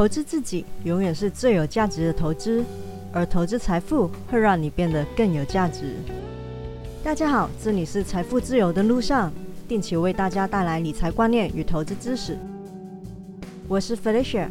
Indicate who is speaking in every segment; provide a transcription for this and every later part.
Speaker 1: 投资自己永远是最有价值的投资，而投资财富会让你变得更有价值。大家好，这里是财富自由的路上，定期为大家带来理财观念与投资知识。我是 Felicia。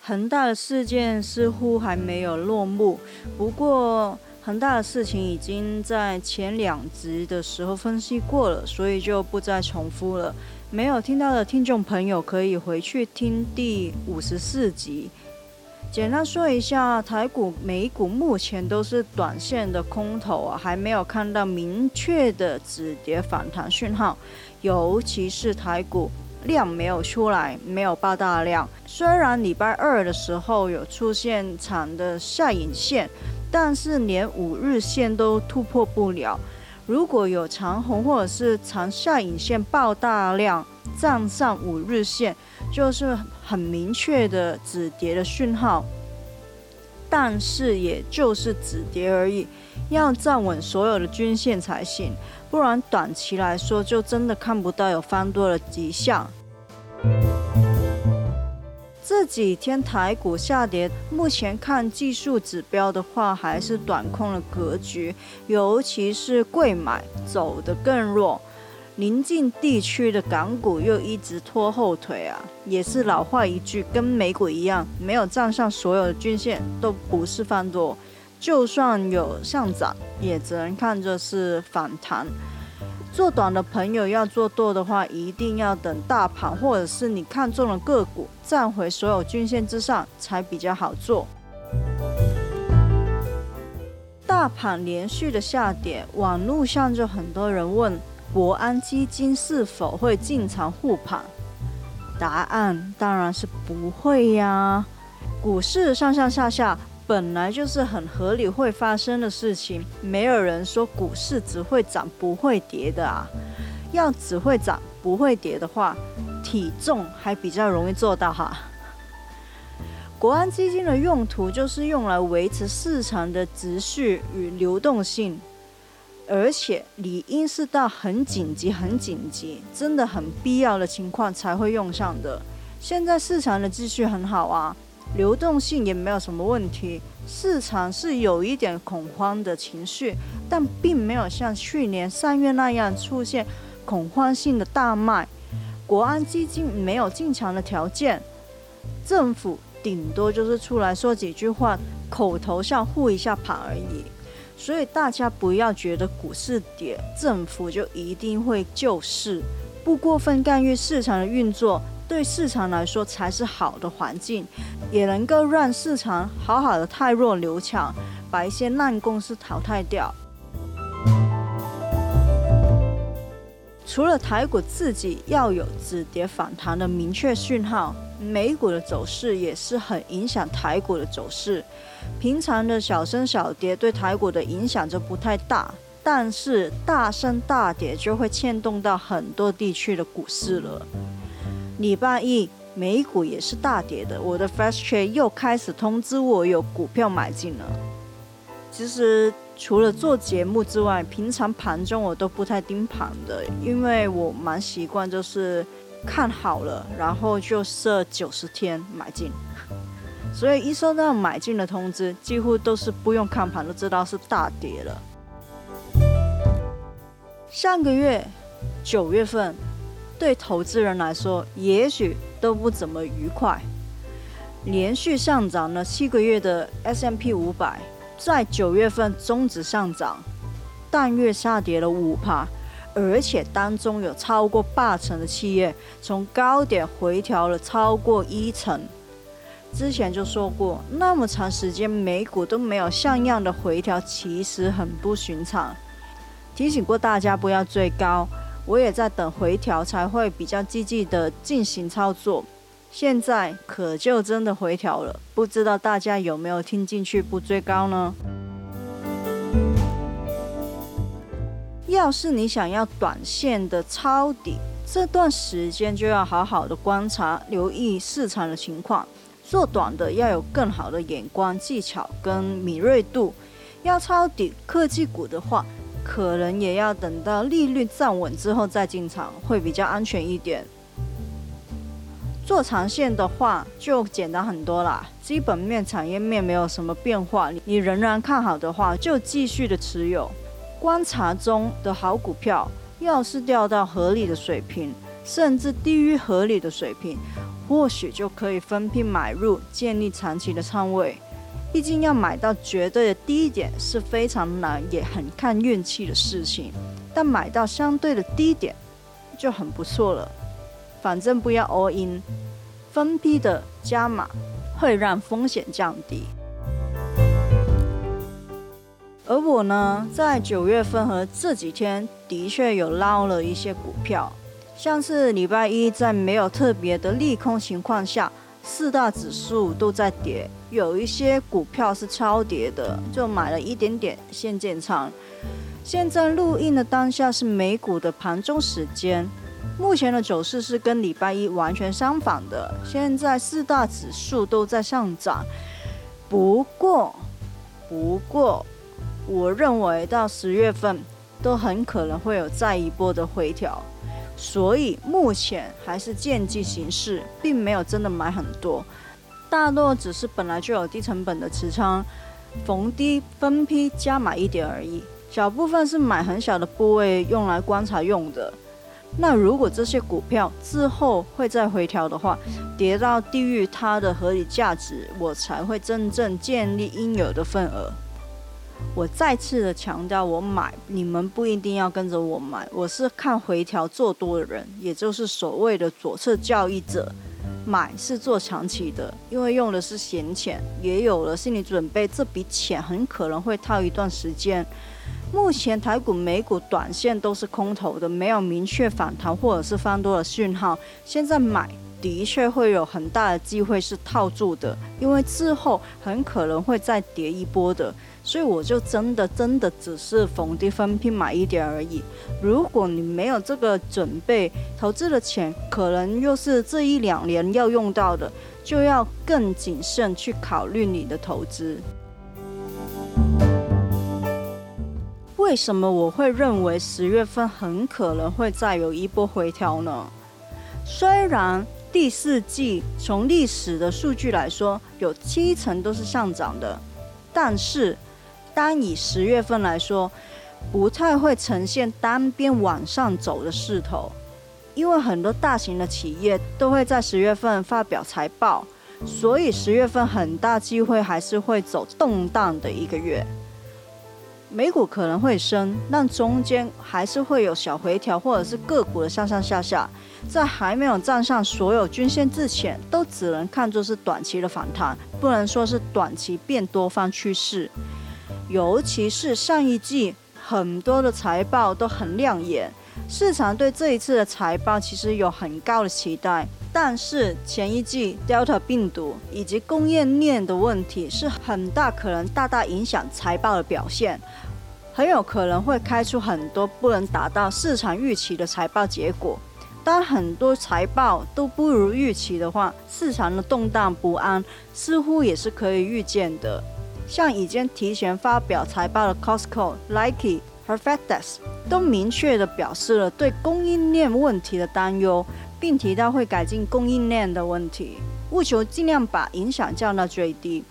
Speaker 1: 恒大的事件似乎还没有落幕，不过恒大的事情已经在前两集的时候分析过了，所以就不再重复了。没有听到的听众朋友可以回去听第五十四集。简单说一下，台股、美股目前都是短线的空头啊，还没有看到明确的止跌反弹讯号，尤其是台股。量没有出来，没有爆大量。虽然礼拜二的时候有出现长的下影线，但是连五日线都突破不了。如果有长红或者是长下影线爆大量，站上五日线，就是很明确的止跌的讯号。但是也就是止跌而已，要站稳所有的均线才行。不然短期来说，就真的看不到有翻多的迹象。这几天台股下跌，目前看技术指标的话，还是短空的格局，尤其是贵买走得更弱，临近地区的港股又一直拖后腿啊，也是老话一句，跟美股一样，没有站上所有的均线，都不是翻多。就算有上涨，也只能看作是反弹。做短的朋友要做多的话，一定要等大盘或者是你看中了个股站回所有均线之上，才比较好做。大盘连续的下跌，网络上就很多人问国安基金是否会进场护盘，答案当然是不会呀。股市上上下下。本来就是很合理会发生的事情，没有人说股市只会涨不会跌的啊。要只会涨不会跌的话，体重还比较容易做到哈。国安基金的用途就是用来维持市场的秩序与流动性，而且理应是到很紧急、很紧急、真的很必要的情况才会用上的。现在市场的秩序很好啊。流动性也没有什么问题，市场是有一点恐慌的情绪，但并没有像去年三月那样出现恐慌性的大卖。国安基金没有进场的条件，政府顶多就是出来说几句话，口头上护一下盘而已。所以大家不要觉得股市跌，政府就一定会救市，不过分干预市场的运作。对市场来说才是好的环境，也能够让市场好好的太弱留强，把一些烂公司淘汰掉。除了台股自己要有止跌反弹的明确讯号，美股的走势也是很影响台股的走势。平常的小升小跌对台股的影响就不太大，但是大升大跌就会牵动到很多地区的股市了。礼拜一美股也是大跌的，我的 Fast Trade 又开始通知我有股票买进了。其实除了做节目之外，平常盘中我都不太盯盘的，因为我蛮习惯就是看好了，然后就设九十天买进。所以一收到买进的通知，几乎都是不用看盘都知道是大跌了。上个月九月份。对投资人来说，也许都不怎么愉快。连续上涨了七个月的 S M P 五百，在九月份终止上涨，但月下跌了五帕，而且当中有超过八成的企业从高点回调了超过一成。之前就说过，那么长时间美股都没有像样的回调，其实很不寻常。提醒过大家不要追高。我也在等回调，才会比较积极的进行操作。现在可就真的回调了，不知道大家有没有听进去不追高呢？要是你想要短线的抄底，这段时间就要好好的观察、留意市场的情况。做短的要有更好的眼光、技巧跟敏锐度。要抄底科技股的话。可能也要等到利率站稳之后再进场，会比较安全一点。做长线的话就简单很多啦，基本面、产业面没有什么变化，你仍然看好的话，就继续的持有。观察中的好股票，要是掉到合理的水平，甚至低于合理的水平，或许就可以分批买入，建立长期的仓位。毕竟要买到绝对的低点是非常难，也很看运气的事情。但买到相对的低点就很不错了。反正不要 all in，分批的加码会让风险降低。而我呢，在九月份和这几天的确有捞了一些股票，像是礼拜一在没有特别的利空情况下，四大指数都在跌，有一些股票是超跌的，就买了一点点现建仓。现在录音的当下是美股的盘中时间，目前的走势是跟礼拜一完全相反的。现在四大指数都在上涨，不过，不过。我认为到十月份都很可能会有再一波的回调，所以目前还是见机行事，并没有真的买很多，大多只是本来就有低成本的持仓，逢低分批加买一点而已。小部分是买很小的部位用来观察用的。那如果这些股票之后会再回调的话，跌到低于它的合理价值，我才会真正建立应有的份额。我再次的强调，我买你们不一定要跟着我买，我是看回调做多的人，也就是所谓的左侧交易者。买是做长期的，因为用的是闲钱，也有了心理准备，这笔钱很可能会套一段时间。目前台股、美股短线都是空头的，没有明确反弹或者是翻多的讯号。现在买的确会有很大的机会是套住的，因为之后很可能会再跌一波的。所以我就真的真的只是逢低分批买一点而已。如果你没有这个准备，投资的钱可能又是这一两年要用到的，就要更谨慎去考虑你的投资。为什么我会认为十月份很可能会再有一波回调呢？虽然第四季从历史的数据来说，有七成都是上涨的，但是。单以十月份来说，不太会呈现单边往上走的势头，因为很多大型的企业都会在十月份发表财报，所以十月份很大机会还是会走动荡的一个月。美股可能会升，但中间还是会有小回调，或者是个股的上上下下，在还没有站上所有均线之前，都只能看作是短期的反弹，不能说是短期变多方趋势。尤其是上一季很多的财报都很亮眼，市场对这一次的财报其实有很高的期待。但是前一季 Delta 病毒以及供应链的问题是很大可能大大影响财报的表现，很有可能会开出很多不能达到市场预期的财报结果。当很多财报都不如预期的话，市场的动荡不安似乎也是可以预见的。像已经提前发表财报的 Costco、Nike 和 FedEx 都明确的表示了对供应链问题的担忧，并提到会改进供应链的问题，务求尽量把影响降到最低。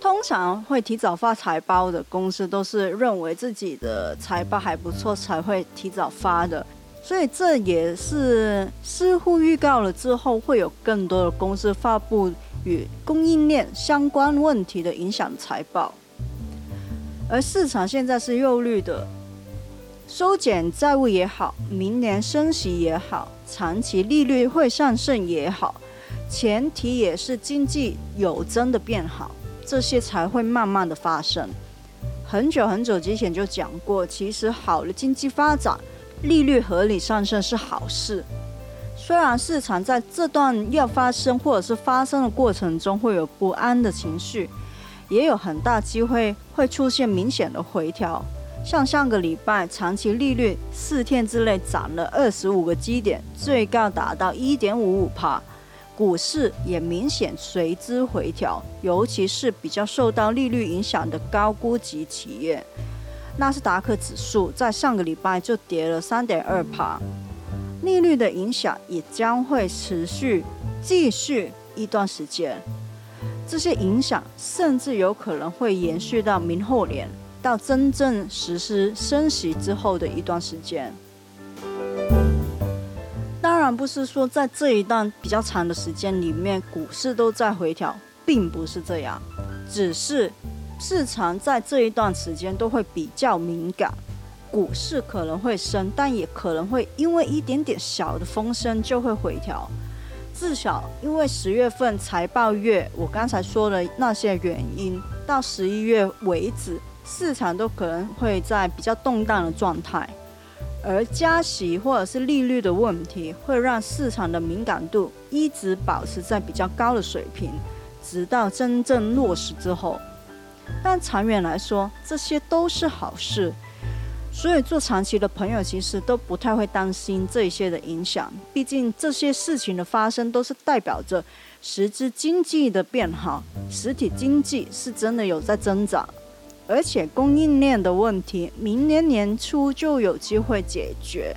Speaker 1: 通常会提早发财报的公司，都是认为自己的财报还不错才会提早发的，所以这也是似乎预告了之后会有更多的公司发布。与供应链相关问题的影响财报，而市场现在是忧虑的，收减债务也好，明年升息也好，长期利率会上升也好，前提也是经济有真的变好，这些才会慢慢的发生。很久很久之前就讲过，其实好的经济发展，利率合理上升是好事。虽然市场在这段要发生或者是发生的过程中会有不安的情绪，也有很大机会会出现明显的回调。像上个礼拜，长期利率四天之内涨了二十五个基点，最高达到一点五五帕，股市也明显随之回调。尤其是比较受到利率影响的高估值企业，纳斯达克指数在上个礼拜就跌了三点二帕。利率的影响也将会持续继续一段时间。这些影响甚至有可能会延续到明后年，到真正实施升息之后的一段时间。当然不是说在这一段比较长的时间里面股市都在回调，并不是这样，只是市场在这一段时间都会比较敏感，股市可能会升，但也可能会因为一点点小的风声就会回调。至少因为十月份财报月，我刚才说的那些原因，到十一月为止，市场都可能会在比较动荡的状态。而加息或者是利率的问题，会让市场的敏感度一直保持在比较高的水平，直到真正落实之后。但长远来说，这些都是好事。所以做长期的朋友其实都不太会担心这些的影响，毕竟这些事情的发生都是代表着实质经济的变好，实体经济是真的有在增长，而且供应链的问题明年年初就有机会解决，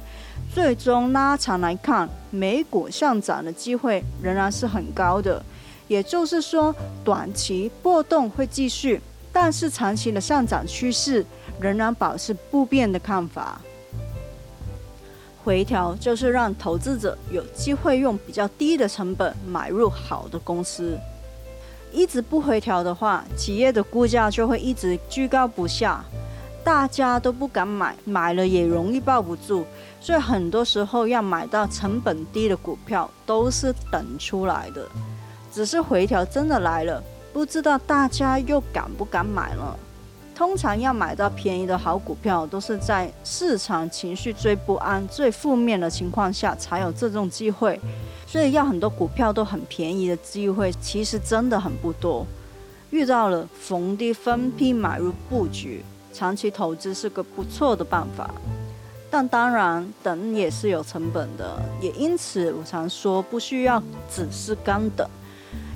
Speaker 1: 最终拉长来看，美股上涨的机会仍然是很高的，也就是说短期波动会继续，但是长期的上涨趋势。仍然保持不变的看法。回调就是让投资者有机会用比较低的成本买入好的公司。一直不回调的话，企业的股价就会一直居高不下，大家都不敢买，买了也容易抱不住。所以很多时候要买到成本低的股票都是等出来的。只是回调真的来了，不知道大家又敢不敢买了。通常要买到便宜的好股票，都是在市场情绪最不安、最负面的情况下才有这种机会。所以要很多股票都很便宜的机会，其实真的很不多。遇到了逢低分批买入布局，长期投资是个不错的办法。但当然，等也是有成本的。也因此，我常说不需要只是干等，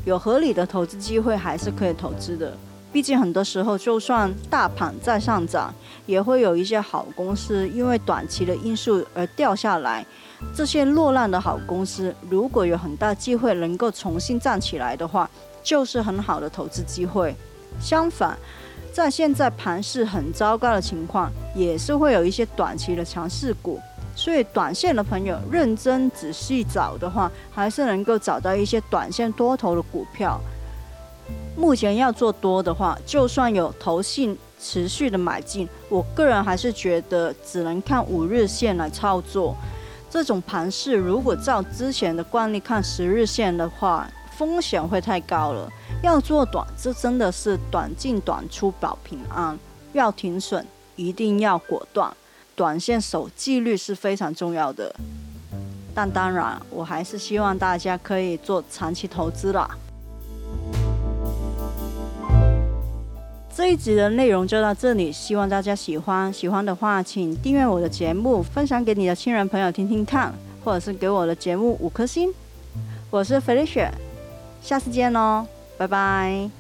Speaker 1: 有合理的投资机会还是可以投资的。毕竟很多时候，就算大盘在上涨，也会有一些好公司因为短期的因素而掉下来。这些落难的好公司，如果有很大机会能够重新站起来的话，就是很好的投资机会。相反，在现在盘势很糟糕的情况，也是会有一些短期的强势股。所以，短线的朋友认真仔细找的话，还是能够找到一些短线多头的股票。目前要做多的话，就算有投信持续的买进，我个人还是觉得只能看五日线来操作。这种盘势如果照之前的惯例看十日线的话，风险会太高了。要做短，这真的是短进短出保平安。要停损，一定要果断。短线守纪律是非常重要的。但当然，我还是希望大家可以做长期投资啦。这一集的内容就到这里，希望大家喜欢。喜欢的话，请订阅我的节目，分享给你的亲人朋友听听看，或者是给我的节目五颗星。我是 Felicia，下次见喽，拜拜。